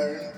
Learn